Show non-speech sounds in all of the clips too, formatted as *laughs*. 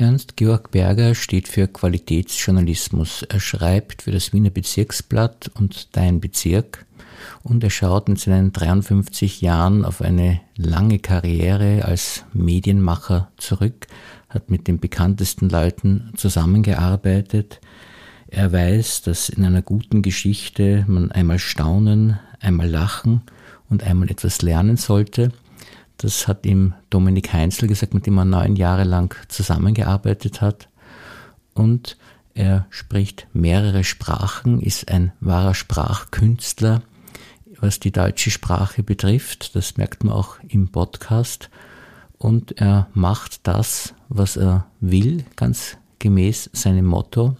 Ernst Georg Berger steht für Qualitätsjournalismus. Er schreibt für das Wiener Bezirksblatt und Dein Bezirk und er schaut in seinen 53 Jahren auf eine lange Karriere als Medienmacher zurück, hat mit den bekanntesten Leuten zusammengearbeitet. Er weiß, dass in einer guten Geschichte man einmal staunen, einmal lachen und einmal etwas lernen sollte. Das hat ihm Dominik Heinzel gesagt, mit dem er neun Jahre lang zusammengearbeitet hat. Und er spricht mehrere Sprachen, ist ein wahrer Sprachkünstler, was die deutsche Sprache betrifft. Das merkt man auch im Podcast. Und er macht das, was er will, ganz gemäß seinem Motto.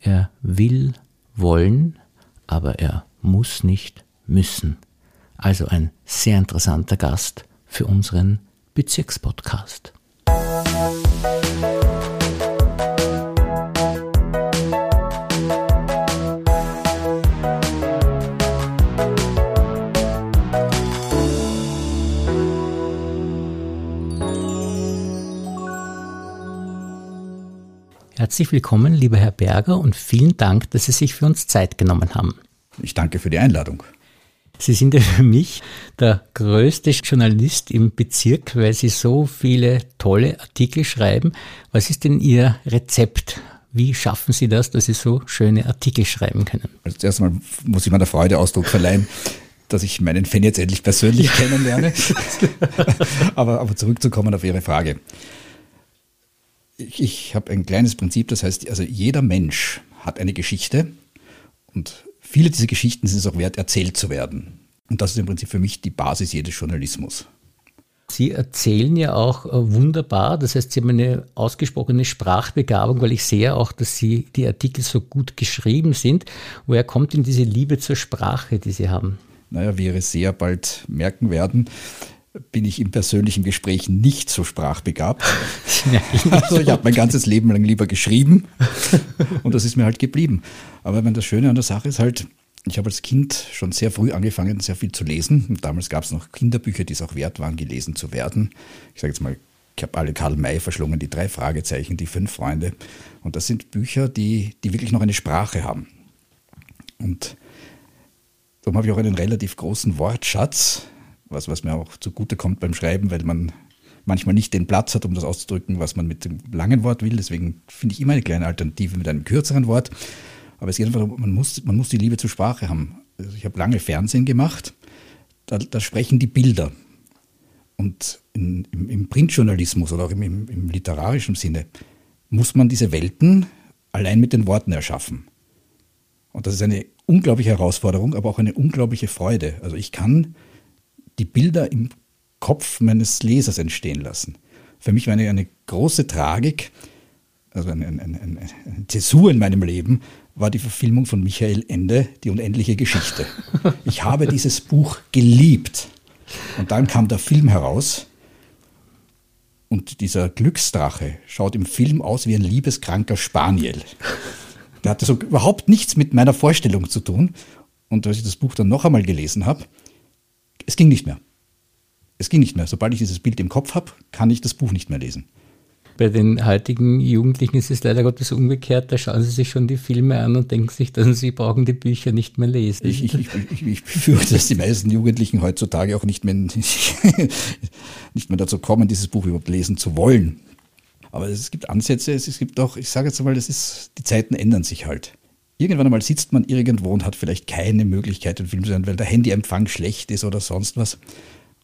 Er will wollen, aber er muss nicht müssen. Also ein sehr interessanter Gast für unseren Bezirkspodcast. Herzlich willkommen, lieber Herr Berger, und vielen Dank, dass Sie sich für uns Zeit genommen haben. Ich danke für die Einladung. Sie sind ja für mich der größte Journalist im Bezirk, weil Sie so viele tolle Artikel schreiben. Was ist denn Ihr Rezept? Wie schaffen Sie das, dass Sie so schöne Artikel schreiben können? Also zuerst einmal muss ich meiner Freude Ausdruck verleihen, dass ich meinen Fan jetzt endlich persönlich ja. kennenlerne. *laughs* *laughs* aber, aber zurückzukommen auf Ihre Frage. Ich, ich habe ein kleines Prinzip, das heißt, also jeder Mensch hat eine Geschichte und viele dieser Geschichten sind es auch wert, erzählt zu werden. Und das ist im Prinzip für mich die Basis jedes Journalismus. Sie erzählen ja auch äh, wunderbar, das heißt, Sie haben eine ausgesprochene Sprachbegabung, weil ich sehe auch, dass Sie die Artikel so gut geschrieben sind. Woher kommt denn diese Liebe zur Sprache, die Sie haben? Naja, wie wir sehr bald merken werden, bin ich im persönlichen Gespräch nicht so sprachbegabt. *laughs* *laughs* also ich habe mein ganzes Leben lang lieber geschrieben *laughs* und das ist mir halt geblieben. Aber wenn das Schöne an der Sache ist halt, ich habe als Kind schon sehr früh angefangen, sehr viel zu lesen. Und damals gab es noch Kinderbücher, die es auch wert waren, gelesen zu werden. Ich sage jetzt mal, ich habe alle Karl May verschlungen, die drei Fragezeichen, die fünf Freunde. Und das sind Bücher, die, die wirklich noch eine Sprache haben. Und darum habe ich auch einen relativ großen Wortschatz was, was mir auch zugute kommt beim Schreiben, weil man manchmal nicht den Platz hat, um das auszudrücken, was man mit dem langen Wort will. Deswegen finde ich immer eine kleine Alternative mit einem kürzeren Wort. Aber es geht einfach man muss, man muss die Liebe zur Sprache haben. Also ich habe lange Fernsehen gemacht, da, da sprechen die Bilder. Und in, im, im, Printjournalismus oder auch im, im, im literarischen Sinne muss man diese Welten allein mit den Worten erschaffen. Und das ist eine unglaubliche Herausforderung, aber auch eine unglaubliche Freude. Also ich kann die Bilder im Kopf meines Lesers entstehen lassen. Für mich war eine, eine große Tragik, also eine, eine, eine, eine Zäsur in meinem Leben, war die Verfilmung von Michael Ende, Die unendliche Geschichte. *laughs* Ich habe dieses Buch geliebt. Und dann kam der Film heraus und dieser Glücksdrache schaut im Film aus wie ein liebeskranker Spaniel. Der hatte so überhaupt nichts mit meiner Vorstellung zu tun. Und als ich das Buch dann noch einmal gelesen habe, es ging nicht mehr. Es ging nicht mehr. Sobald ich dieses Bild im Kopf habe, kann ich das Buch nicht mehr lesen. Bei den heutigen Jugendlichen ist es leider Gottes umgekehrt. Da schauen sie sich schon die Filme an und denken sich, dass sie brauchen die Bücher nicht mehr lesen. Ich, ich, ich, ich befürchte, dass die meisten Jugendlichen heutzutage auch nicht mehr, *laughs* nicht mehr dazu kommen, dieses Buch überhaupt lesen zu wollen. Aber es gibt Ansätze, es gibt auch, ich sage jetzt mal, das ist, die Zeiten ändern sich halt. Irgendwann einmal sitzt man irgendwo und hat vielleicht keine Möglichkeit, einen Film zu sehen, weil der Handyempfang schlecht ist oder sonst was.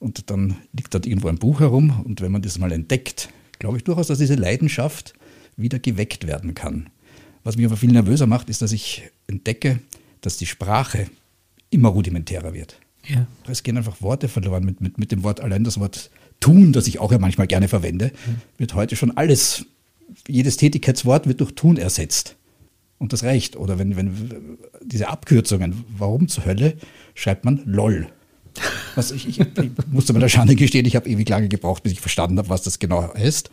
Und dann liegt dort irgendwo ein Buch herum. Und wenn man das mal entdeckt, glaube ich durchaus, dass diese Leidenschaft wieder geweckt werden kann. Was mich aber viel nervöser macht, ist, dass ich entdecke, dass die Sprache immer rudimentärer wird. Ja. Es gehen einfach Worte verloren. Mit, mit, mit dem Wort, allein das Wort tun, das ich auch ja manchmal gerne verwende, wird heute schon alles, jedes Tätigkeitswort wird durch tun ersetzt und das reicht. Oder wenn, wenn diese Abkürzungen, warum zur Hölle schreibt man LOL? Was ich, ich, ich musste mir der Schande gestehen, ich habe ewig lange gebraucht, bis ich verstanden habe, was das genau heißt.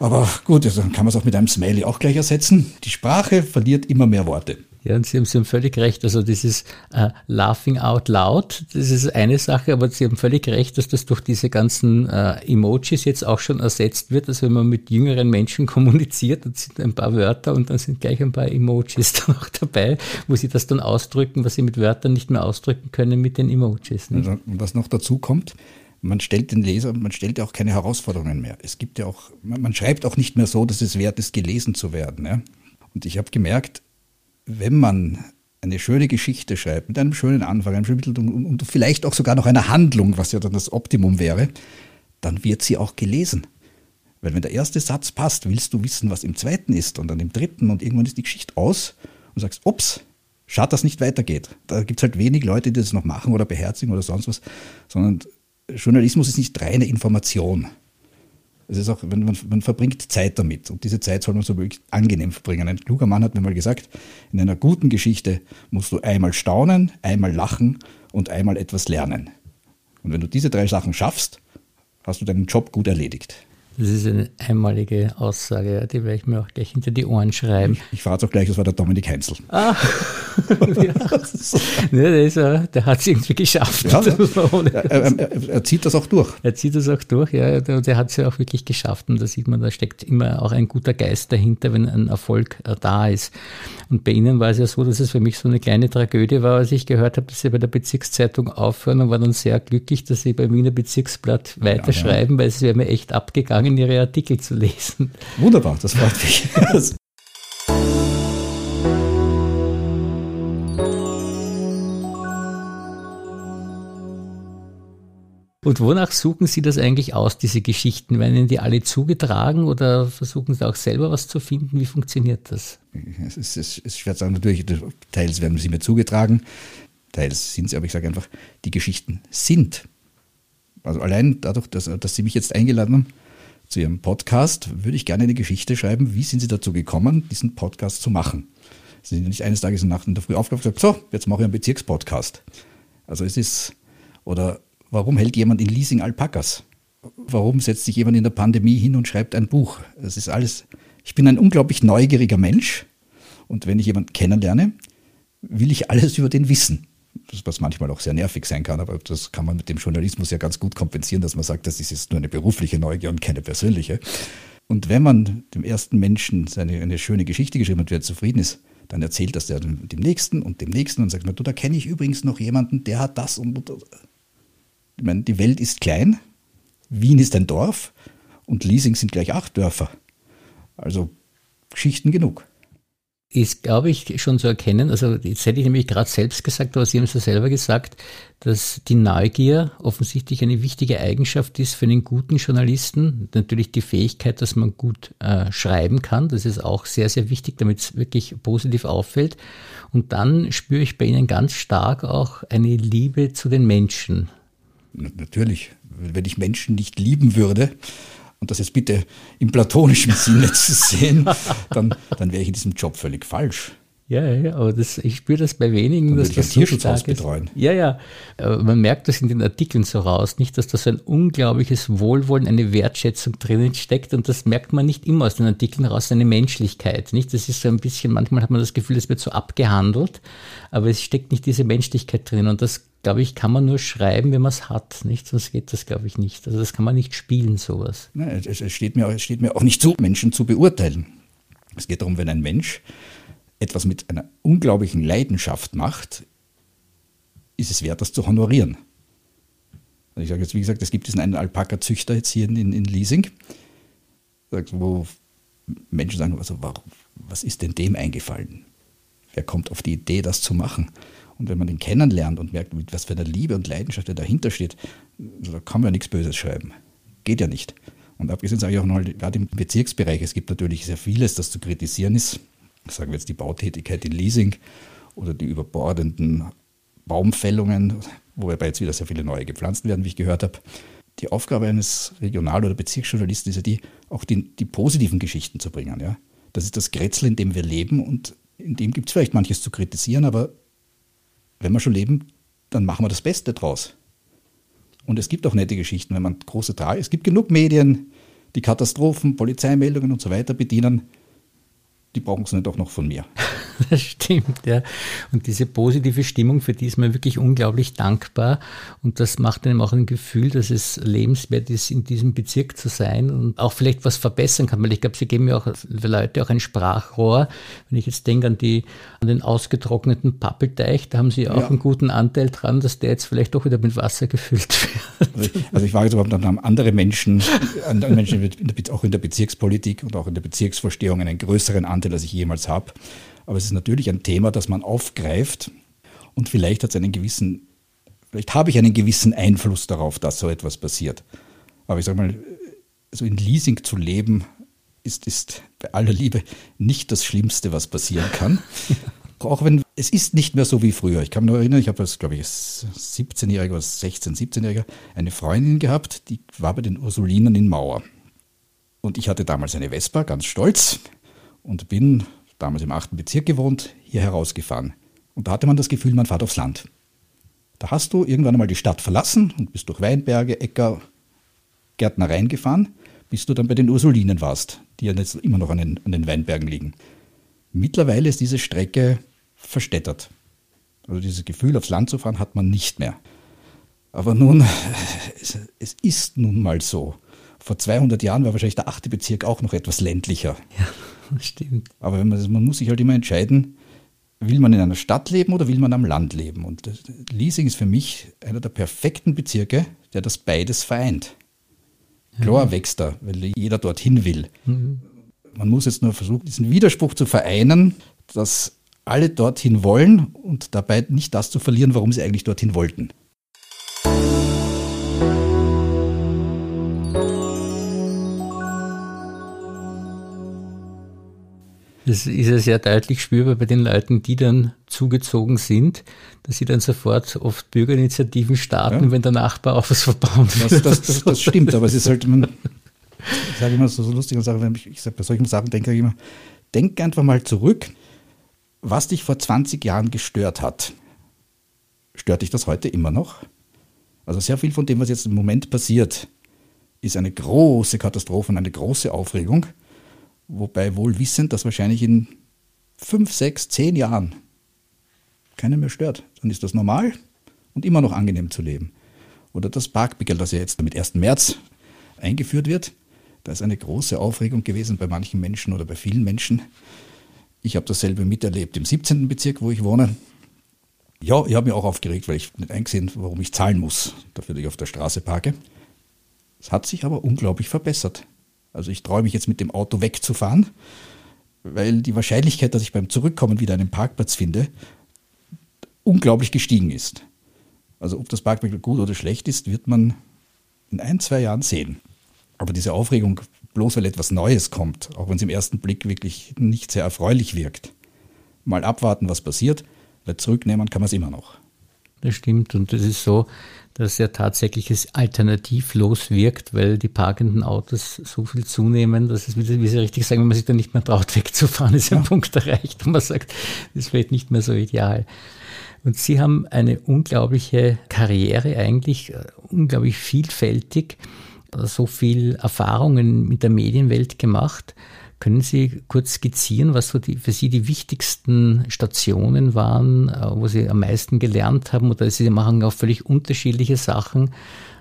Aber gut, also dann kann man es auch mit einem Smiley auch gleich ersetzen. Die Sprache verliert immer mehr Worte. Ja, und Sie haben, Sie haben völlig recht. Also dieses äh, Laughing out loud, das ist eine Sache, aber Sie haben völlig recht, dass das durch diese ganzen äh, Emojis jetzt auch schon ersetzt wird. Also wenn man mit jüngeren Menschen *laughs* kommuniziert, dann sind ein paar Wörter und dann sind gleich ein paar Emojis *laughs* dann auch dabei, wo Sie das dann ausdrücken, was Sie mit Wörtern nicht mehr ausdrücken können mit den Emojis. Nicht? Also, was noch dazu kommt, man stellt den Leser, man stellt ja auch keine Herausforderungen mehr. Es gibt ja auch, man schreibt auch nicht mehr so, dass es wert ist, gelesen zu werden. Ja? Und ich habe gemerkt, wenn man eine schöne Geschichte schreibt, mit einem schönen Anfang, einem schönen Mittel und, vielleicht auch sogar noch einer Handlung, was ja dann das Optimum wäre, dann wird sie auch gelesen. Weil wenn der erste Satz passt, willst du wissen, was im zweiten ist und dann im dritten und irgendwann ist die Geschichte aus und sagst, ups, schade, dass nicht weitergeht. Da gibt es halt wenig Leute, die das noch machen oder beherzigen oder sonst was, sondern Journalismus ist nicht reine Information. Es ist auch, man, man verbringt Zeit damit und diese Zeit soll man so wirklich angenehm verbringen. Ein kluger Mann hat mir mal gesagt, in einer guten Geschichte musst du einmal staunen, einmal lachen und einmal etwas lernen. Und wenn du diese drei Sachen schaffst, hast du deinen Job gut erledigt. Das ist eine einmalige Aussage, die werde ich mir auch gleich hinter die Ohren schreiben. Ich, ich verrate auch gleich, das war der Dominik Heinzel. Ah, *laughs* ja. der, ist, der hat es irgendwie geschafft. Ja, *laughs* er, er, er, zieht das auch durch. Er zieht das auch durch, ja. Und er hat es ja auch wirklich geschafft. Und da sieht man, da steckt immer auch ein guter Geist dahinter, wenn ein Erfolg äh, da ist. Und bei Ihnen war es ja so, dass es für mich so eine kleine Tragödie war, als ich gehört habe, dass Sie bei der Bezirkszeitung aufhören und war dann sehr glücklich, dass Sie beim Wiener Bezirksblatt weiterschreiben, ja, weil es wäre mir echt abgegangen angefangen, Ihre Artikel zu lesen. Wunderbar, das freut mich. Und wonach suchen Sie das eigentlich aus, diese Geschichten? Werden Ihnen die alle zugetragen oder versuchen Sie auch selber was zu finden? Wie funktioniert das? Es ist, es ist schwer zu sagen, natürlich, teils werden sie mir zugetragen, teils sind sie, aber ich sage einfach, die Geschichten sind. Also allein dadurch, dass, dass Sie mich jetzt eingeladen haben, zu Ihrem Podcast, würde ich gerne eine Geschichte schreiben. Wie sind Sie dazu gekommen, diesen Podcast zu machen? Sie sind nicht eines Tages in Nacht in der Früh aufgewacht und gesagt, so, jetzt mache ich einen Bezirkspodcast. Also es ist, oder warum hält jemand in Leasing Alpakas? Warum setzt sich jemand in der Pandemie hin und schreibt ein Buch? Das ist alles, ich bin ein unglaublich neugieriger Mensch und wenn ich jemanden kennenlerne, will ich alles über den wissen was manchmal auch sehr nervig sein kann, aber das kann man mit dem Journalismus ja ganz gut kompensieren, dass man sagt, das ist jetzt nur eine berufliche Neugier und keine persönliche. Und wenn man dem ersten Menschen seine, eine schöne Geschichte geschrieben hat, wer zufrieden ist, dann erzählt das der dem Nächsten und dem Nächsten und sagt, du, da kenne ich übrigens noch jemanden, der hat das und, und, und. Ich meine, die Welt ist klein, Wien ist ein Dorf und Leasing sind gleich acht Dörfer. Also Geschichten genug ist, glaube ich, schon zu erkennen, also jetzt hätte ich nämlich gerade selbst gesagt, aber Sie haben es ja selber gesagt, dass die Neugier offensichtlich eine wichtige Eigenschaft ist für einen guten Journalisten. Natürlich die Fähigkeit, dass man gut äh, schreiben kann, das ist auch sehr, sehr wichtig, damit es wirklich positiv auffällt. Und dann spüre ich bei Ihnen ganz stark auch eine Liebe zu den Menschen. Natürlich, wenn ich Menschen nicht lieben würde, und das jetzt bitte im platonischen Sinne zu sehen, dann, dann wäre ich in diesem Job völlig falsch. Ja, ja, aber das, ich spüre das bei wenigen, dass das so stark ist. Betreuen. Ja, ja. Aber man merkt das in den Artikeln so raus, nicht, dass da so ein unglaubliches Wohlwollen, eine Wertschätzung drinnen steckt und das merkt man nicht immer aus den Artikeln raus, eine Menschlichkeit, nicht? Das ist so ein bisschen, manchmal hat man das Gefühl, es wird so abgehandelt, aber es steckt nicht diese Menschlichkeit drin und das glaube ich, kann man nur schreiben, wenn man es hat. Nicht? Sonst geht das, glaube ich, nicht. Also das kann man nicht spielen, sowas. Nein, es steht mir, es steht mir auch nicht zu, Menschen zu beurteilen. Es geht darum, wenn ein Mensch etwas mit einer unglaublichen Leidenschaft macht, ist es wert, das zu honorieren. Ich sage jetzt, wie gesagt, es gibt diesen einen Alpaka-Züchter jetzt hier in, in Leasing, wo Menschen sagen, also was ist denn dem eingefallen? Wer kommt auf die Idee, das zu machen? Und wenn man den kennenlernt und merkt, mit was für einer Liebe und Leidenschaft er dahinter steht, da kann man ja nichts Böses schreiben. Geht ja nicht. Und abgesehen sage ich auch noch, gerade im Bezirksbereich, es gibt natürlich sehr vieles, das zu kritisieren ist. Sagen wir jetzt die Bautätigkeit in Leasing oder die überbordenden Baumfällungen, wobei jetzt wieder sehr viele neue gepflanzt werden, wie ich gehört habe. Die Aufgabe eines Regional- oder Bezirksjournalisten ist ja die, auch die, die positiven Geschichten zu bringen. Ja? Das ist das Grätzl, in dem wir leben und in dem gibt es vielleicht manches zu kritisieren, aber wenn wir schon leben, dann machen wir das Beste draus. Und es gibt auch nette Geschichten, wenn man große Trage, es gibt genug Medien, die Katastrophen, Polizeimeldungen und so weiter bedienen, die brauchen sie nicht auch noch von mir. *laughs* das stimmt, ja. Und diese positive Stimmung, für die ist man wirklich unglaublich dankbar. Und das macht einem auch ein Gefühl, dass es lebenswert ist, in diesem Bezirk zu sein und auch vielleicht was verbessern kann. Weil ich glaube, sie geben ja auch für Leute auch ein Sprachrohr. Wenn ich jetzt denke an, die, an den ausgetrockneten Pappelteich, da haben sie auch ja. einen guten Anteil dran, dass der jetzt vielleicht doch wieder mit Wasser gefüllt wird. Also ich, also ich war jetzt überhaupt, haben andere Menschen, andere Menschen auch in der Bezirkspolitik und auch in der Bezirksvorstehung einen größeren Anteil, als ich jemals habe. Aber es ist natürlich ein Thema, das man aufgreift und vielleicht hat es einen gewissen, vielleicht habe ich einen gewissen Einfluss darauf, dass so etwas passiert. Aber ich sage mal, so in Leasing zu leben, ist, ist bei aller Liebe nicht das Schlimmste, was passieren kann. *laughs* Auch wenn es ist nicht mehr so wie früher. Ich kann mich noch erinnern, ich habe als, glaube ich, 17-Jähriger oder 16-, 17-Jähriger eine Freundin gehabt, die war bei den Ursulinen in Mauer. Und ich hatte damals eine Vespa, ganz stolz, und bin damals im 8. Bezirk gewohnt, hier herausgefahren. Und da hatte man das Gefühl, man fährt aufs Land. Da hast du irgendwann einmal die Stadt verlassen und bist durch Weinberge, Äcker, Gärtnereien gefahren, bis du dann bei den Ursulinen warst, die ja jetzt immer noch an den, an den Weinbergen liegen. Mittlerweile ist diese Strecke verstädtert. Also dieses Gefühl, aufs Land zu fahren, hat man nicht mehr. Aber nun, *laughs* es, es ist nun mal so. Vor 200 Jahren war wahrscheinlich der achte Bezirk auch noch etwas ländlicher. Ja, *laughs* stimmt. Aber man, man muss sich halt immer entscheiden, will man in einer Stadt leben oder will man am Land leben? Und Leasing ist für mich einer der perfekten Bezirke, der das beides vereint. Klar wächst er, weil jeder dorthin will. Mhm. Man muss jetzt nur versuchen, diesen Widerspruch zu vereinen, dass alle dorthin wollen und dabei nicht das zu verlieren, warum sie eigentlich dorthin wollten. Das ist ja sehr deutlich spürbar bei den Leuten, die dann zugezogen sind, dass sie dann sofort oft Bürgerinitiativen starten, ja. wenn der Nachbar auch was verbauen will. Das, das, das, das stimmt, aber es ist halt, man, *laughs* ich sage immer so, so lustige Sachen, wenn ich, ich sage, bei solchen Sachen denke ich immer, denk einfach mal zurück, was dich vor 20 Jahren gestört hat. Stört dich das heute immer noch? Also sehr viel von dem, was jetzt im Moment passiert, ist eine große Katastrophe und eine große Aufregung, wobei wohl wissend, dass wahrscheinlich in fünf, sechs, zehn Jahren keiner mehr stört. Dann ist das normal und immer noch angenehm zu leben. Oder das Parkpickel, das ja jetzt mit 1. März eingeführt wird, da ist eine große Aufregung gewesen bei manchen Menschen oder bei vielen Menschen. Ich habe dasselbe miterlebt im 17. Bezirk, wo ich wohne. Ja, ich habe mich auch aufgeregt, weil ich nicht eingesehen, warum ich zahlen muss, dafür, dass ich auf der Straße parke. Es hat sich aber unglaublich verbessert. Also ich traue mich jetzt mit dem Auto wegzufahren, weil die Wahrscheinlichkeit, dass ich beim Zurückkommen wieder einen Parkplatz finde, unglaublich gestiegen ist. Also ob das Parkplatz gut oder schlecht ist, wird man in ein, zwei Jahren sehen. Aber diese Aufregung, bloß weil etwas Neues kommt, auch wenn es im ersten Blick wirklich nicht sehr erfreulich wirkt, mal abwarten, was passiert, weil zurücknehmen kann man es immer noch. Das stimmt und es ist so, dass ja tatsächlich es alternativlos wirkt, weil die parkenden Autos so viel zunehmen, dass es, wie Sie richtig sagen, wenn man sich dann nicht mehr traut, *laughs* wegzufahren, ist ja. ein Punkt erreicht, wo man sagt, das ist vielleicht nicht mehr so ideal. Und Sie haben eine unglaubliche Karriere eigentlich, äh, unglaublich vielfältig so viel Erfahrungen mit der Medienwelt gemacht. Können Sie kurz skizzieren, was so die, für Sie die wichtigsten Stationen waren, äh, wo Sie am meisten gelernt haben? Oder Sie machen auch völlig unterschiedliche Sachen.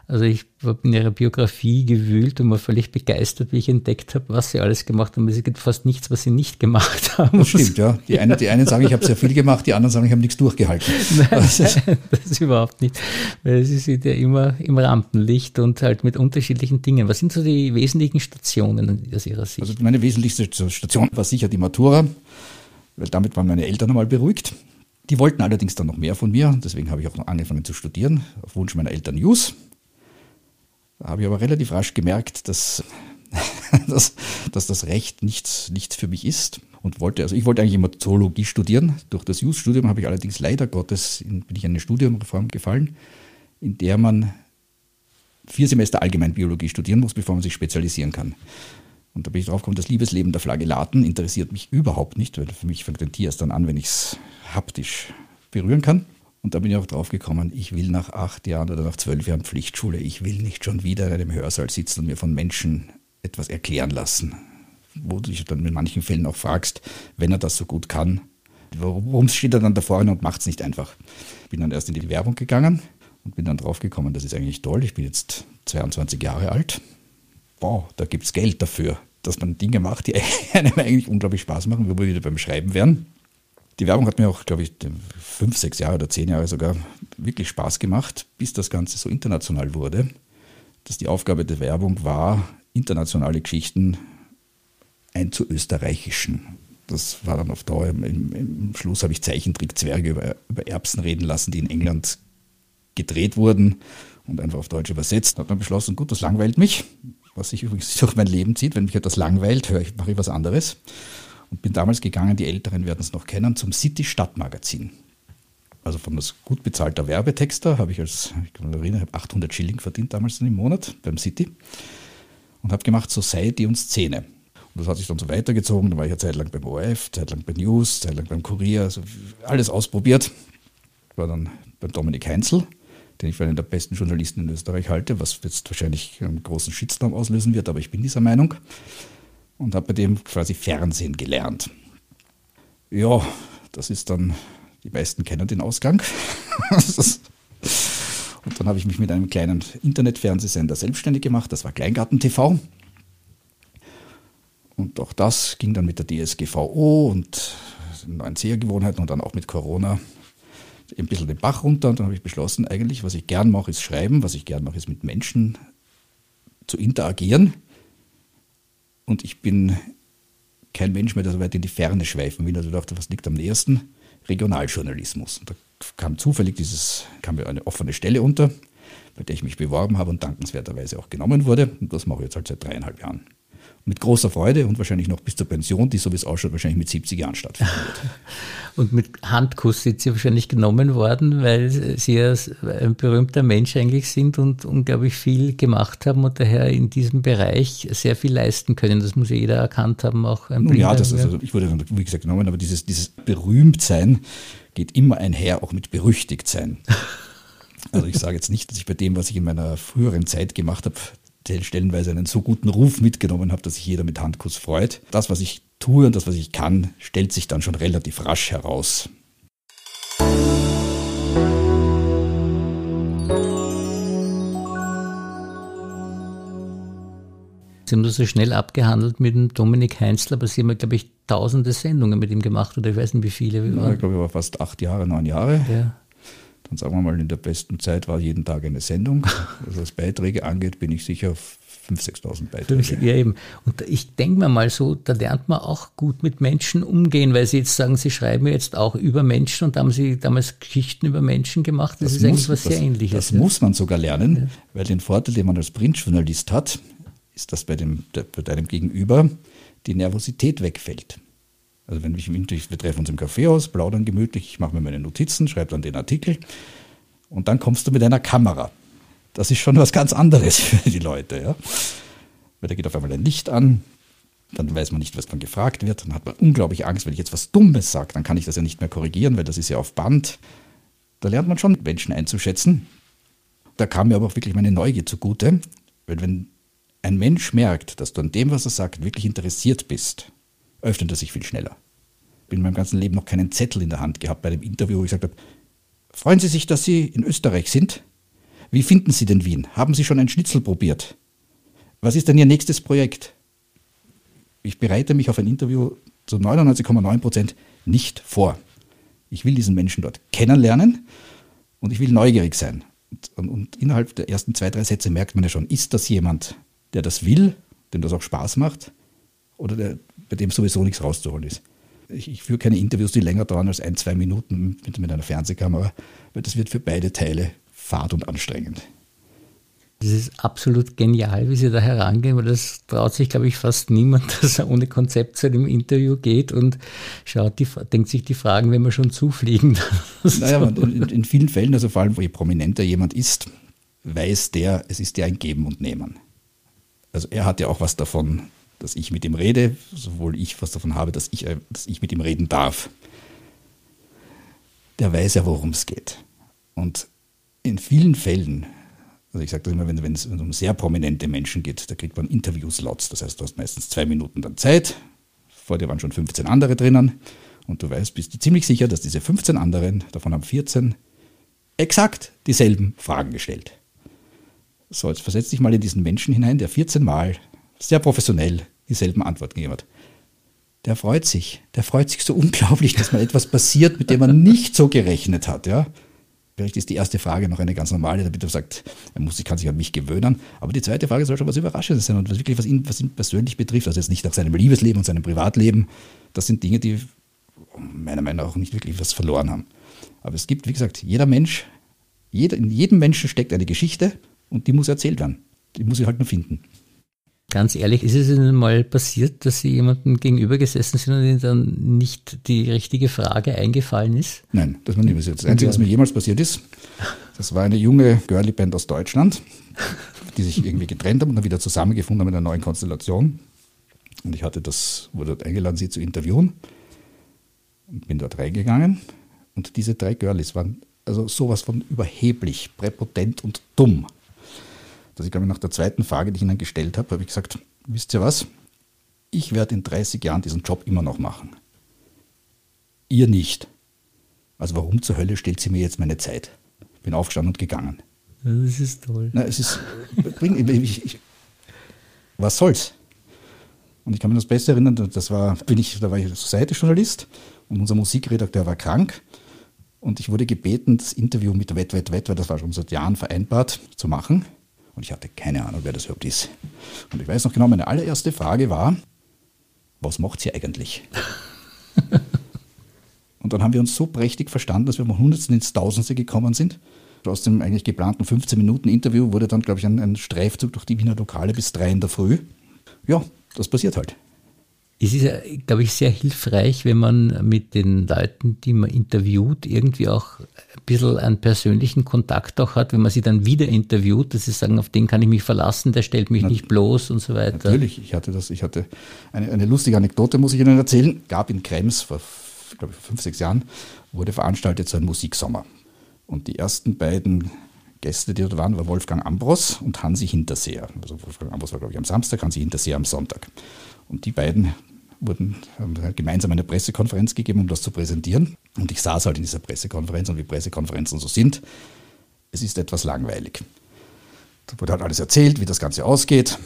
Also ich habe in ihrer Biografie gewühlt und war völlig begeistert, wie ich entdeckt habe, was sie alles gemacht haben. Es gibt fast nichts, was sie nicht gemacht *laughs* haben. Das stimmt, ja. Die, eine, die einen sagen, ich habe sehr viel gemacht, die anderen sagen, ich habe nichts durchgehalten. *laughs* Nein, das, ist, das überhaupt nicht. Weil sie sind ja immer im Rampenlicht und halt mit unterschiedlichen Dingen. Was sind so die wesentlichen Stationen aus Ihrer Sicht? Also meine wesentlichste Station war sicher die Matura, weil damit waren meine Eltern einmal beruhigt. Die wollten allerdings dann noch mehr von mir, deswegen habe ich auch noch angefangen zu studieren, auf Wunsch meiner Eltern Jus. Da habe ich aber relativ rasch gemerkt, dass, *laughs* dass, dass das Recht nichts, nichts für mich ist und wollte, also ich wollte eigentlich immer Zoologie studieren. Durch das Jus-Studium habe ich allerdings leider Gottes, in, bin ich in eine Studiumreform gefallen, in der man vier Semester Allgemeinbiologie studieren muss, bevor man sich spezialisieren kann. Und da bin ich drauf gekommen, das Liebesleben der Flagellaten interessiert mich überhaupt nicht, weil für mich fängt ein Tier erst dann an, wenn ich es haptisch berühren kann. Und da bin ich auch drauf gekommen, ich will nach acht Jahren oder nach zwölf Jahren Pflichtschule, ich will nicht schon wieder in einem Hörsaal sitzen und mir von Menschen etwas erklären lassen. Wo du dich dann in manchen Fällen auch fragst, wenn er das so gut kann, warum steht er dann da vorne und macht es nicht einfach? Bin dann erst in die Werbung gegangen und bin dann draufgekommen, das ist eigentlich toll. Ich bin jetzt 22 Jahre alt. Wow, da gibt es Geld dafür, dass man Dinge macht, die *laughs* einem eigentlich unglaublich Spaß machen, wo wir wieder beim Schreiben werden. Die Werbung hat mir auch, glaube ich, fünf, sechs Jahre oder zehn Jahre sogar wirklich Spaß gemacht, bis das Ganze so international wurde, dass die Aufgabe der Werbung war, internationale Geschichten einzuösterreichischen. Das war dann auf Dauer, im, im Schluss habe ich Zeichentrick-Zwerge über, über Erbsen reden lassen, die in England gedreht wurden und einfach auf Deutsch übersetzt. Da hat man beschlossen, gut, das langweilt mich, was sich übrigens *laughs* durch mein Leben zieht. Wenn mich etwas langweilt, höre ich, mache ich was anderes und bin damals gegangen, die Älteren werden es noch kennen, zum City Stadtmagazin. Also von das gut bezahlter Werbetexter habe ich als, ich kann mich erinnern, habe 800 Schilling verdient damals im Monat beim City und habe gemacht Society und Szene. Und das hat sich dann so weitergezogen. Da war ich ja zeitlang beim ORF, zeitlang bei News, zeitlang beim Kurier, also alles ausprobiert. War dann beim Dominik Heinzel, den ich für einen der besten Journalisten in Österreich halte, was jetzt wahrscheinlich einen großen Shitstorm auslösen wird, aber ich bin dieser Meinung und habe bei dem quasi Fernsehen gelernt. Ja, das ist dann, die meisten kennen den Ausgang. *laughs* und dann habe ich mich mit einem kleinen Internetfernsehsender selbstständig gemacht, das war Kleingarten TV. Und auch das ging dann mit der DSGVO und neuen Sehergewohnheiten und dann auch mit Corona ein bisschen den Bach runter. Und dann habe ich beschlossen, eigentlich, was ich gern mache, ist schreiben, was ich gern mache, ist mit Menschen zu interagieren. Und ich bin kein Mensch mehr, der so weit in die Ferne schweifen will. Also dachte, was liegt am nächsten? Regionaljournalismus. Und da kam zufällig dieses, kam mir eine offene Stelle unter, bei der ich mich beworben habe und dankenswerterweise auch genommen wurde. Und das mache ich jetzt halt seit dreieinhalb Jahren mit großer Freude und wahrscheinlich noch bis zur Pension, die so wie es ausschaut, wahrscheinlich mit 70 Jahren stattfinden wird. *laughs* Und mit Handkuss sind Sie wahrscheinlich genommen worden, weil Sie ja ein berühmter Mensch eigentlich sind und unglaublich viel gemacht haben und daher in diesem Bereich sehr viel leisten können. Das muss ja jeder erkannt haben, auch ein Blinder. Ja, das, also ich wurde dann, wie gesagt, genommen, aber dieses, dieses Berühmtsein geht immer einher, auch mit Berüchtigtsein. *laughs* Also ich sage jetzt nicht, dass ich bei dem, was ich in meiner früheren Zeit gemacht habe, stellenweise einen so guten Ruf mitgenommen habe, dass sich jeder mit Handkuss freut. Das, was ich tue und das, was ich kann, stellt sich dann schon relativ rasch heraus. Sie haben das so schnell abgehandelt mit dem Dominik Heinzler, aber Sie haben, glaube ich, tausende Sendungen mit ihm gemacht oder ich weiß nicht, wie viele. Ja, ich glaube, war fast acht Jahre, neun Jahre. Ja. Dann sagen wir mal, in der besten Zeit war jeden Tag eine Sendung. Also was Beiträge angeht, bin ich sicher auf 5.000, 6.000 Beiträge. Ja, eben. Und ich denke mir mal so, da lernt man auch gut mit Menschen umgehen, weil Sie jetzt sagen, Sie schreiben jetzt auch über Menschen und haben Sie damals Geschichten über Menschen gemacht. Das, das ist muss, eigentlich was sehr Ähnliches. Das ja. muss man sogar lernen, ja. weil den Vorteil, den man als Printjournalist hat, ist, dass bei, dem, bei deinem Gegenüber die Nervosität wegfällt. Also wenn ich im Interview, wir treffen uns im Kaffeehaus, plaudern gemütlich, ich mache mir meine Notizen, schreibe dann den Artikel und dann kommst du mit einer Kamera. Das ist schon was ganz anderes *laughs* für die Leute, ja. Weil da geht auf einmal ein Licht an, dann weiß man nicht, was dann gefragt wird, dann hat man unglaublich Angst, wenn ich jetzt was Dummes sage, dann kann ich das ja nicht mehr korrigieren, weil das ist ja auf Band. Da lernt man schon Menschen einzuschätzen. Da kam mir aber auch wirklich meine Neugier zugute, weil wenn ein Mensch merkt, dass du an dem, was er sagt, wirklich interessiert bist, öffnet er sich viel schneller. Ich bin in meinem ganzen Leben noch keinen Zettel in der Hand gehabt bei dem Interview, wo ich gesagt habe, freuen Sie sich, dass Sie in Österreich sind? Wie finden Sie denn Wien? Haben Sie schon ein Schnitzel probiert? Was ist denn Ihr nächstes Projekt? Ich bereite mich auf ein Interview zu 99,9 Prozent nicht vor. Ich will diesen Menschen dort kennenlernen und ich will neugierig sein. Und, und, innerhalb der ersten zwei, drei Sätze merkt man ja schon, ist das jemand, der das will, dem das auch Spaß macht, oder der, bei dem sowieso nichts rauszuholen ist. Ich, ich führe keine Interviews, die länger dauern als ein, zwei Minuten mit, mit einer Fernsehkamera, weil das wird für beide Teile fad und anstrengend. Das ist absolut genial, wie Sie da herangehen, weil das traut sich, glaube ich, fast niemand, *laughs* dass er ohne Konzept zu einem Interview geht und schaut, die, denkt sich die Fragen, wenn wir schon zufliegen. *laughs* Naja, in, in, vielen Fällen, also vor allem, wo je prominenter jemand ist, weiß der, es ist ja ein Geben und Nehmen. Also er hat ja auch was davon, dass ich mit ihm rede, sowohl ich was davon habe, dass ich, äh, dass ich mit ihm reden darf. Der weiß ja, worum es geht. Und in vielen Fällen, also ich sage das immer, wenn, wenn es um sehr prominente Menschen geht, da kriegt man Interviewslots. Das heißt, du hast meistens zwei Minuten dann Zeit, vor dir waren schon 15 andere drinnen Und du weißt, bist du ziemlich sicher, dass diese 15 anderen, davon haben 14, exakt dieselben Fragen gestellt. So, jetzt versetz dich mal in diesen Menschen hinein, der 14 Mal sehr professionell dieselben Antworten gegeben hat. Der freut sich. Der freut sich so unglaublich, dass mal etwas passiert, mit dem man nicht so gerechnet hat. Ja? Vielleicht ist die erste Frage noch eine ganz normale, damit er sagt, er muss, kann sich an mich gewöhnen. Aber die zweite Frage soll schon was Überraschendes sein und was wirklich was ihn, was ihn persönlich betrifft. Also jetzt nicht nach seinem Liebesleben und seinem Privatleben. Das sind Dinge, die meiner Meinung nach auch nicht wirklich was verloren haben. Aber es gibt, wie gesagt, jeder Mensch, jeder, in jedem Menschen steckt eine Geschichte und die muss erzählt werden. Die muss ich halt nur finden. Ganz ehrlich, ist es Ihnen mal passiert, dass Sie jemandem gegenüber gesessen sind und Ihnen dann nicht die richtige Frage eingefallen ist? Nein, das ist mir nie passiert. Das Einzige, was mir jemals passiert ist, das war eine junge Girlie-Band aus Deutschland, die sich irgendwie getrennt haben und dann wieder zusammengefunden haben in einer neuen Konstellation. Und ich hatte das, wurde dort eingeladen, sie zu interviewen und bin dort reingegangen. Und diese drei Girlies waren also sowas von überheblich, präpotent und dumm dass ich glaube nach der zweiten Frage, die ich Ihnen gestellt habe, habe ich gesagt, wisst ihr was? Ich werde in 30 Jahren diesen Job immer noch machen. Ihr nicht. Also warum zur Hölle stellt sie mir jetzt meine Zeit? Bin aufgestanden und gegangen. Das ist toll. Na, es ist, ich, ich, was soll's? Und ich kann mir das Beste erinnern, das war, bin ich, da war ich Society-Journalist und unser Musikredakteur war krank. Und ich wurde gebeten, das Interview mit Wett, Wett, Wett, weil das war schon seit Jahren vereinbart, zu machen. Und ich hatte keine Ahnung, wer das überhaupt ist. Und ich weiß noch genau, meine allererste Frage war, was macht sie eigentlich? *laughs* und dann haben wir uns so prächtig verstanden, dass wir vom Hundertsten ins Tausendste gekommen sind. Aus dem eigentlich geplanten 15 Minuten Interview wurde dann, glaube ich, ein, ein Streifzug durch die Wiener Lokale bis drei in der Früh. Ja, das passiert halt es ist, glaube ich, sehr hilfreich, wenn man mit den Leuten, die man interviewt, irgendwie auch ein bisschen einen persönlichen Kontakt auch hat, wenn man sie dann wieder interviewt, dass sie sagen, auf den kann ich mich verlassen, der stellt mich Na, nicht bloß und so weiter. Natürlich, ich hatte das, ich hatte eine, eine lustige Anekdote, muss ich Ihnen erzählen, gab in Krems vor, glaube ich, fünf, sechs Jahren, wurde veranstaltet so ein Musiksommer. Und die ersten beiden Gäste, die dort waren, war Wolfgang Ambros und Hansi Hinterseher. Also Wolfgang Ambros war, glaube ich, am Samstag, Hansi Hinterseher am Sonntag. Und die beiden wurden, haben halt gemeinsam eine Pressekonferenz gegeben, um das zu präsentieren. Und ich saß halt in dieser Pressekonferenz und wie Pressekonferenzen so sind, es ist etwas langweilig. Da wurde halt alles erzählt, wie das Ganze ausgeht.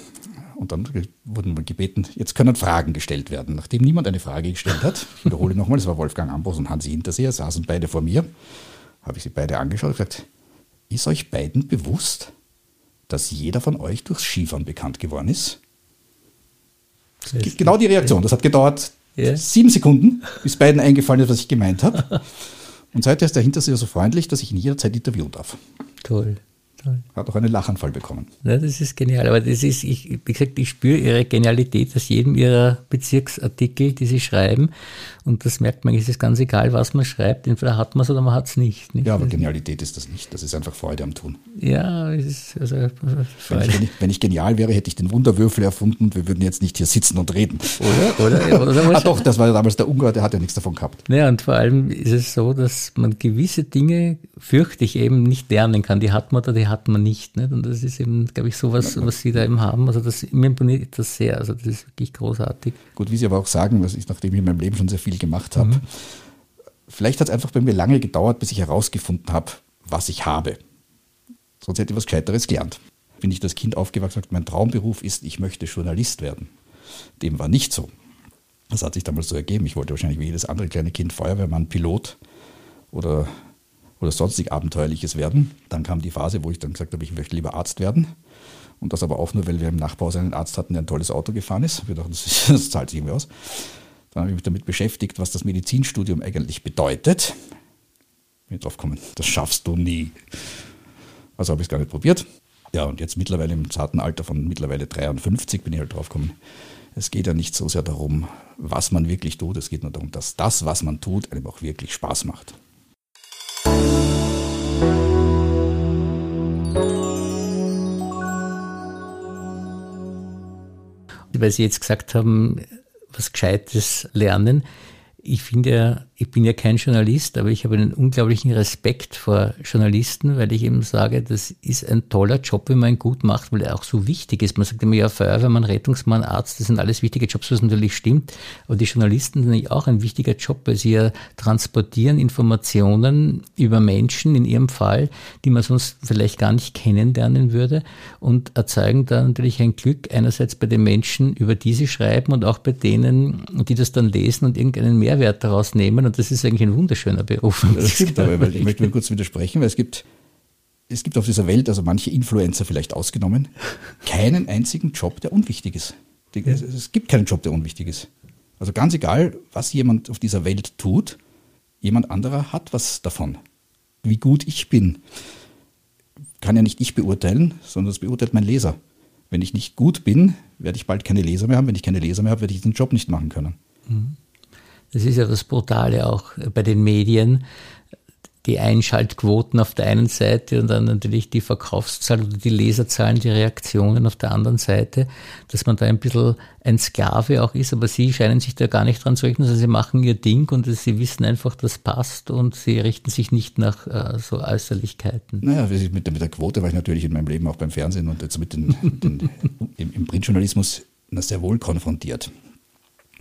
Und dann wurden wir gebeten, jetzt können Fragen gestellt werden. Nachdem niemand eine Frage gestellt hat, ich wiederhole nochmal, es war Wolfgang Ambros und Hansi Hinterseher, saßen beide vor mir, habe ich sie beide angeschaut und gesagt, ist euch beiden bewusst, dass jeder von euch durchs Skifahren bekannt geworden ist? Genau die Reaktion. Das hat gedauert ja. sieben Sekunden, bis beiden eingefallen ist, was ich gemeint habe. *laughs* Und seither ist der Hinterseher so freundlich, dass ich ihn jederzeit interviewen darf. Toll. Hat auch einen Lachanfall bekommen. Ja, das ist genial. Aber das ist, ich, wie gesagt, ich spüre Ihre Genialität aus jedem Ihrer Bezirksartikel, die Sie schreiben. Und das merkt man, es ist ganz egal, was man schreibt. Entweder hat man es oder man hat es nicht, nicht. Ja, aber Genialität ist das nicht. Das ist einfach Freude am Tun. Ja, es ist also Freude. Wenn ich, wenn, ich, wenn ich genial wäre, hätte ich den Wunderwürfel erfunden und wir würden jetzt nicht hier sitzen und reden. Oder? oder, oder *laughs* ah, doch, das war damals der Ungar, der hat ja nichts davon gehabt. Ja, und vor allem ist es so, dass man gewisse Dinge, fürchte ich, eben nicht lernen kann. Die hat man oder die hat man nicht. nicht? Und das ist eben, glaube ich, so was, was Sie da eben haben. Also das, mir imponiert das sehr. Also das ist wirklich großartig. Gut, wie Sie aber auch sagen, was ich, nachdem ich in meinem Leben schon sehr viel gemacht habe, mhm. vielleicht hat es einfach bei mir lange gedauert, bis ich herausgefunden habe, was ich habe. Sonst hätte ich was Gescheiteres gelernt. Bin ich das Kind aufgewachsen und mein Traumberuf ist, ich möchte Journalist werden. Dem war nicht so. Das hat sich damals so ergeben. Ich wollte wahrscheinlich wie jedes andere kleine Kind Feuerwehrmann, Pilot oder oder sonstig Abenteuerliches werden. Dann kam die Phase, wo ich dann gesagt habe, ich möchte lieber Arzt werden. Und das aber auch nur, weil wir im Nachbau einen Arzt hatten, der ein tolles Auto gefahren ist. Wir dachten, *laughs* das, zahlt sich irgendwie aus. Dann habe ich mich damit beschäftigt, was das Medizinstudium eigentlich bedeutet. Bin drauf gekommen, das schaffst du nie. Also habe ich es gar nicht probiert. Ja, und jetzt mittlerweile im zarten Alter von mittlerweile 53 bin ich halt drauf gekommen. Es geht ja nicht so sehr darum, was man wirklich tut. Es geht nur darum, dass das, was man tut, einem auch wirklich Spaß macht. Weil Sie jetzt gesagt haben, was Gescheites lernen. Ich finde ja ich bin ja kein Journalist, aber ich habe einen unglaublichen Respekt vor Journalisten, weil ich eben sage, das ist ein toller Job, wenn man ihn gut macht, weil er auch so wichtig ist. Man sagt immer, ja, Feuerwehrmann, Rettungsmann, Arzt, das sind alles wichtige Jobs, was natürlich stimmt. Aber die Journalisten sind auch ein wichtiger Job, weil sie ja transportieren Informationen über Menschen, in ihrem Fall, die man sonst vielleicht gar nicht kennenlernen würde und erzeugen da natürlich ein Glück einerseits bei den Menschen, über die sie schreiben und auch bei denen, die das dann lesen und irgendeinen Mehrwert daraus nehmen und das ist eigentlich ein wunderschöner Beruf. Das stimmt aber, weil ich möchte mir kurz widersprechen, weil es gibt, es gibt auf dieser Welt, also manche Influencer vielleicht ausgenommen, keinen einzigen Job, der unwichtig ist. Es gibt keinen Job, der unwichtig ist. Also ganz egal, was jemand auf dieser Welt tut, jemand anderer hat was davon. Wie gut ich bin, kann ja nicht ich beurteilen, sondern das beurteilt mein Leser. Wenn ich nicht gut bin, werde ich bald keine Leser mehr haben. Wenn ich keine Leser mehr habe, werde ich den Job nicht machen können. Mhm. Das ist ja das Brutale auch bei den Medien. Die Einschaltquoten auf der einen Seite und dann natürlich die Verkaufszahlen oder die Leserzahlen, die Reaktionen auf der anderen Seite, dass man da ein bisschen ein Sklave auch ist, aber sie scheinen sich da gar nicht dran zu richten, sondern sie machen ihr Ding und sie wissen einfach, das passt und sie richten sich nicht nach äh, so Äußerlichkeiten. Naja, mit der, mit der Quote war ich natürlich in meinem Leben auch beim Fernsehen und jetzt mit den, den im, im Printjournalismus sehr wohl konfrontiert.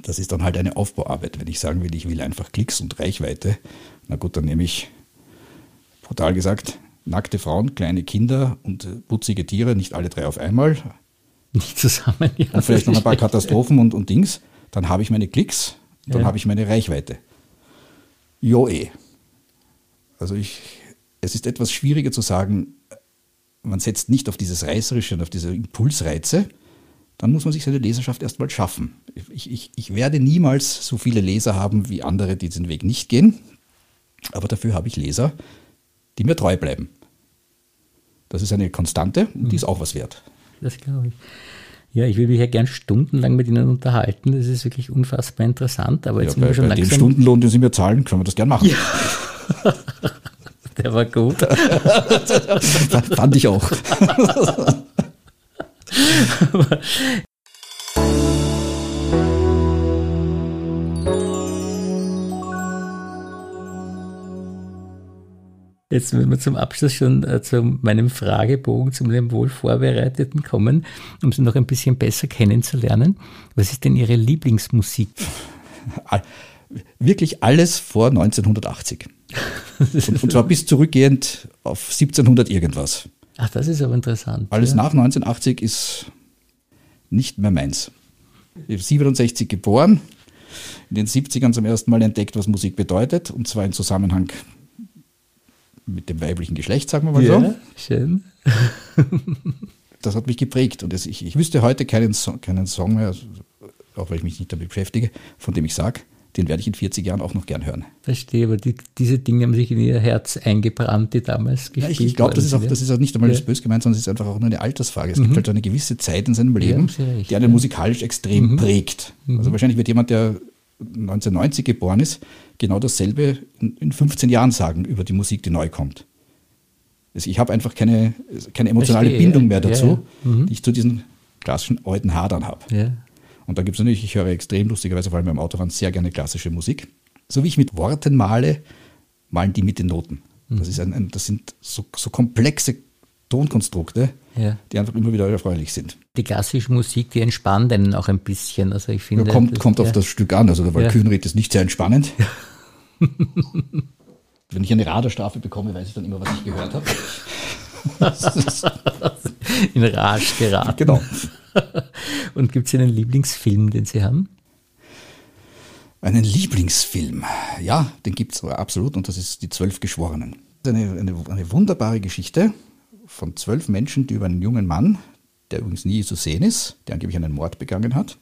Das ist dann halt eine Aufbauarbeit. Wenn ich sagen will, ich will einfach Klicks und Reichweite, na gut, dann nehme ich, brutal gesagt, nackte Frauen, kleine Kinder und äh, putzige Tiere, nicht alle drei auf einmal. Nicht zusammen, ja. Und vielleicht noch ein paar Katastrophen und, und Dings. Dann habe ich meine Klicks, dann ja. habe ich meine Reichweite. Jo eh. Also ich, es ist etwas schwieriger zu sagen, man setzt nicht auf dieses Reißerische und auf diese Impulsreize, dann muss man sich seine Leserschaft erstmal schaffen. Ich, ich, ich werde niemals so viele Leser haben wie andere, die diesen Weg nicht gehen, aber dafür habe ich Leser, die mir treu bleiben. Das ist eine Konstante und die ist auch was wert. Das glaube ich. Ja, ich würde mich ja gern stundenlang mit Ihnen unterhalten. Das ist wirklich unfassbar interessant. Aber jetzt ja, bei, schon bei langsam... dem Stundenlohn, den Sie mir zahlen, können wir das gern machen. Ja. *laughs* Der war gut. *laughs* Fand ich auch. *laughs* *laughs* Jetzt, wenn wir zum Abschluss schon äh, zu meinem Fragebogen, zu dem wohl vorbereiteten kommen, um Sie noch ein bisschen besser kennenzulernen. Was ist denn Ihre Lieblingsmusik? Wirklich alles vor 1980. und, und zwar bis zurückgehend auf 1700 irgendwas. Ach, das ist aber interessant. Alles ja. nach 1980 ist nicht mehr meins. Ich bin 67 geboren, in den 70ern zum ersten Mal entdeckt, was Musik bedeutet, und zwar im Zusammenhang mit dem weiblichen Geschlecht, sagen wir mal ja, so. Schön. *laughs* das hat mich geprägt und das, ich, ich wüsste heute keinen, Song, keinen Song mehr, auch weil ich mich nicht damit beschäftige, von dem ich sage, den werde ich in 40 Jahren auch noch gern hören. Verstehe, aber die, diese Dinge haben sich in ihr Herz eingebrannt, die damals gespielt ja, Ich, ich glaube, das, ist auch, das ist auch nicht einmal ja. das böse gemeint, sondern es ist einfach auch nur eine Altersfrage. Es mhm. gibt halt eine gewisse Zeit in seinem Leben, ja, recht, die einen musikalisch extrem mhm. prägt. Mhm. Also wahrscheinlich wird jemand, der 1990 geboren ist, genau dasselbe in 15 Jahren sagen über die Musik, die neu kommt. Also ich habe einfach keine, keine emotionale Verstehe, Bindung mehr dazu, mhm. die ich zu diesen klassischen alten Hadern habe. Und da gibt es natürlich, ich höre extrem lustigerweise, vor allem beim Autofahren, sehr gerne klassische Musik. So wie ich mit Worten male, malen die mit den Noten. Mhm. Das, ist ein, ein, das sind so, so komplexe Tonkonstrukte, ja. die einfach immer wieder erfreulich sind. Die klassische Musik, die entspannt einen auch ein bisschen. Also ich finde, ja, kommt, das, kommt auf ja. das Stück an. Also der Walkürenritt ist nicht sehr entspannend. *laughs* Wenn ich eine Radarstrafe bekomme, weiß ich dann immer, was ich gehört habe. *laughs* In Rage geraten. Genau. *laughs* Und gibt es einen Lieblingsfilm, den Sie haben? Einen Lieblingsfilm? Ja, den gibt es absolut und das ist Die Zwölf Geschworenen. Eine, eine, eine wunderbare Geschichte von zwölf Menschen, die über einen jungen Mann, der übrigens nie zu sehen ist, der angeblich einen Mord begangen hat,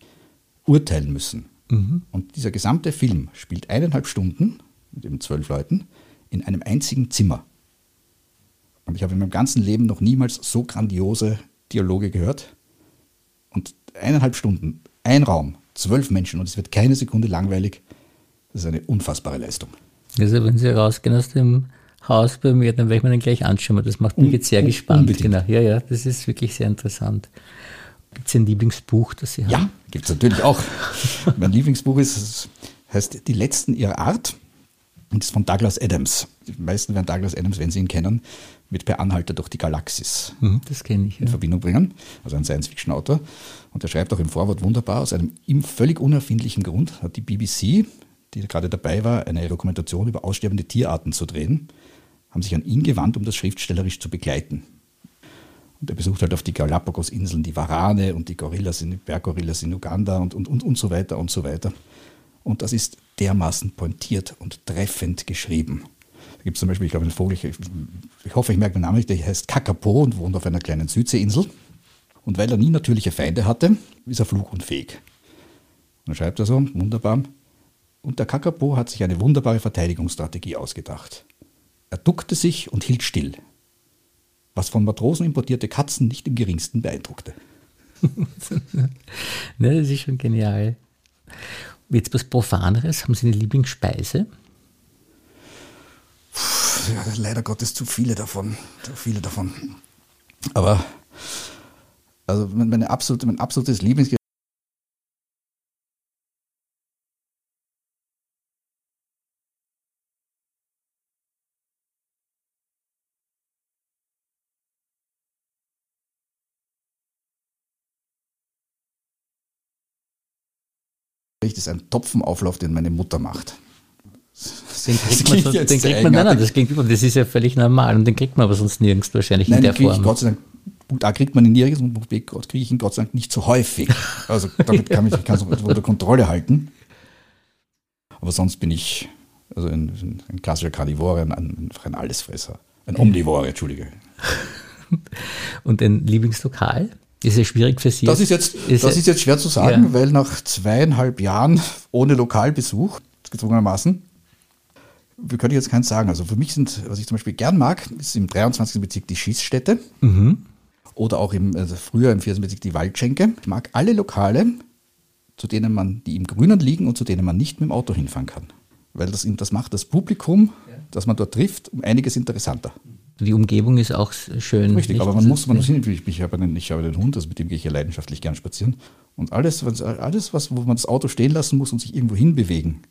urteilen müssen. Mhm. Und dieser gesamte Film spielt eineinhalb Stunden mit eben zwölf Leuten in einem einzigen Zimmer. Und ich habe in meinem ganzen Leben noch niemals so grandiose Dialoge gehört. Und eineinhalb Stunden, ein Raum, zwölf Menschen und es wird keine Sekunde langweilig. Das ist eine unfassbare Leistung. Also wenn Sie rausgehen aus dem Haus bei mir, dann werde ich mir den gleich anschauen. Das macht mich jetzt sehr gespannt. Unbedingt. Genau. Ja, ja, das ist wirklich sehr interessant. Gibt es ein Lieblingsbuch, das Sie haben? Ja, gibt es natürlich auch. mein Lieblingsbuch ist, heißt Die Letzten ihrer Art. Und ist von Douglas Adams. Die meisten werden Douglas Adams, wenn sie ihn kennen, mit Per Anhalter durch die Galaxis mhm, das kenne ich, in ja. Verbindung bringen. Also ein Science-Fiction-Autor. Und er schreibt auch im Vorwort wunderbar, aus einem ihm völlig unerfindlichen Grund hat die BBC, die gerade dabei war, eine Dokumentation über aussterbende Tierarten zu drehen, haben sich an ihn gewandt, um das schriftstellerisch zu begleiten. Und er besucht halt auf die Galapagos-Inseln die Warane und die Gorillas, die Berggorillas in Uganda und, und, und, und so weiter und so weiter. Und das ist dermaßen pointiert und treffend geschrieben. Gibt es zum Beispiel, ich glaube, einen Vogel, ich, ich hoffe, ich merke den Namen nicht, der heißt Kakapo und wohnt auf einer kleinen Südseeinsel. Und weil er nie natürliche Feinde hatte, ist er flugunfähig. Und dann schreibt er so, wunderbar, und der Kakapo hat sich eine wunderbare Verteidigungsstrategie ausgedacht. Er duckte sich und hielt still, was von Matrosen importierte Katzen nicht im geringsten beeindruckte. *laughs* ne, das ist schon genial. Jetzt was Profaneres, haben Sie eine Lieblingsspeise? *laughs* Leider Gottes zu viele davon. Zu viele davon. Aber also meine absolute, mein absolutes Lieblings Das ist ein Topfenauflauf, den meine Mutter macht. Den kriegt man, so, den kriegt man nein, nein, das klingt das ist ja völlig normal und den kriegt man aber sonst nirgends wahrscheinlich nein, in der Form. Gott sei Dank, da kriegt man ihn nirgends und kriege ich ihn Gott sei Dank nicht so häufig. Also damit kann ich kann es unter Kontrolle halten. Aber sonst bin ich also ein, ein klassischer Karnivore, ein, ein, ein Allesfresser. Ein Omnivore, Entschuldige. *laughs* Und ein Lieblingslokal? Ist ja schwierig für Sie. Das ist jetzt, ist das ist jetzt schwer zu sagen, ja. weil nach zweieinhalb Jahren ohne Lokalbesuch, gezwungenermaßen, wir können jetzt keins sagen. Also für mich sind, was ich zum Beispiel gern mag, ist im 23. Bezirk die Schießstätte. Mhm. Oder auch im, also früher im 4. Bezirk die Waldschenke. Ich mag alle Lokale, zu denen man, die im Grünen liegen und zu denen man nicht mit dem Auto hinfahren kann. Weil das, das macht das Publikum, das man dort trifft, um einiges interessanter. Die Umgebung ist auch schön. Richtig, aber man muss, man muss hin, ich, ich, habe einen, ich habe einen Hund, also mit dem gehe ich ja leidenschaftlich gern spazieren. Und alles, alles was, wo man das Auto stehen lassen muss und sich irgendwo hinbewegen.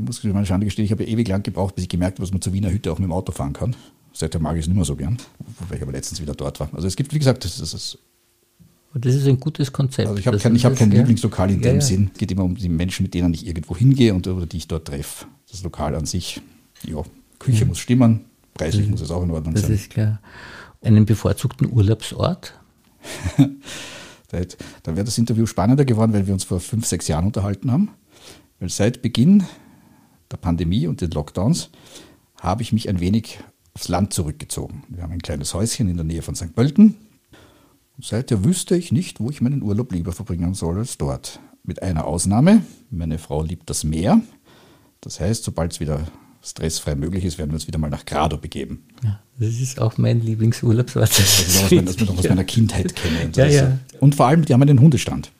Ich muss meine Schande gestehen, ich habe ja ewig lang gebraucht, bis ich gemerkt habe, dass man zur Wiener Hütte auch mit dem Auto fahren kann. Seitdem mag ich es nicht mehr so gern, wobei ich aber letztens wieder dort war. Also es gibt, wie gesagt, das ist, das ist ein gutes Konzept. Also ich habe kein, ich hab kein Lieblingslokal in ja, dem ja. Sinn. Es geht immer um die Menschen, mit denen ich irgendwo hingehe und oder die ich dort treffe. Das Lokal an sich, ja, Küche ja. muss stimmen, Preislich das, muss es auch in Ordnung das sein. Das ist klar. Einen bevorzugten Urlaubsort? *laughs* da wäre das Interview spannender geworden, weil wir uns vor fünf, sechs Jahren unterhalten haben. Weil seit Beginn der Pandemie und den Lockdowns habe ich mich ein wenig aufs Land zurückgezogen. Wir haben ein kleines Häuschen in der Nähe von St. Pölten. Und seither wüsste ich nicht, wo ich meinen Urlaub lieber verbringen soll als dort. Mit einer Ausnahme. Meine Frau liebt das Meer. Das heißt, sobald es wieder stressfrei möglich ist, werden wir uns wieder mal nach Grado begeben. Ja, das ist auch mein Lieblingsurlaubsort. Das, das ist auch was, was ich noch aus *laughs* meiner Kindheit kenne. Und, ja, ja. und vor allem, die haben einen Hundestand.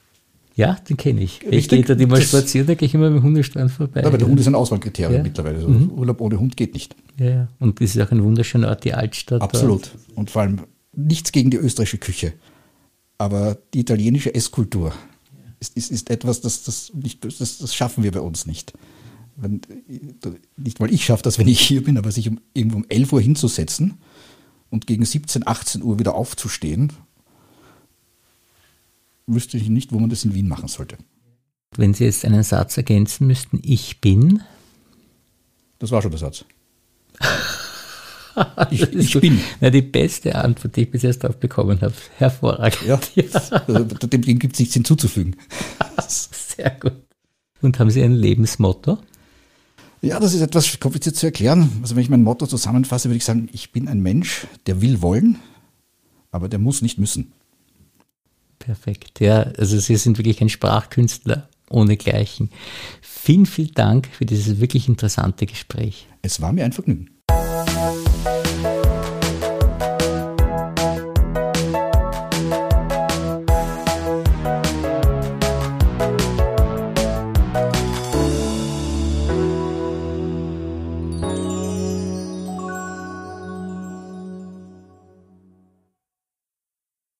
Ja, den kenne ich. Richtig, ich gehe da immer spazieren, da gehe ich immer mit dem Hundestand vorbei. Ja, aber der Hund ist ein Auswahlkriterium ja. mittlerweile. Also mhm. Urlaub ohne Hund geht nicht. Ja, ja. Und es ist auch ein wunderschöner Ort, die Altstadt. Absolut. Dort. Und vor allem nichts gegen die österreichische Küche. Aber die italienische Esskultur ist, ist, ist etwas, das, das, nicht, das, das schaffen wir bei uns nicht wenn, nicht weil ich schaffe das, wenn ich hier bin, aber sich um, irgendwo um 11 Uhr hinzusetzen und gegen 17, 18 Uhr wieder aufzustehen, wüsste ich nicht, wo man das in Wien machen sollte. Wenn Sie jetzt einen Satz ergänzen müssten, ich bin. Das war schon der Satz. *laughs* ich, ich bin. Na, die beste Antwort, die ich bis jetzt darauf bekommen habe. Hervorragend. Ja. *laughs* Also, dem gibt es nichts hinzuzufügen. *laughs* Sehr gut. Und haben Sie ein Lebensmotto? Ja, das ist etwas kompliziert zu erklären. Also wenn ich mein Motto zusammenfasse, würde ich sagen, ich bin ein Mensch, der will wollen, aber der muss nicht müssen. Perfekt. Ja, also Sie sind wirklich ein Sprachkünstler ohne Gleichen. Vielen, vielen Dank für dieses wirklich interessante Gespräch. Es war mir ein Vergnügen.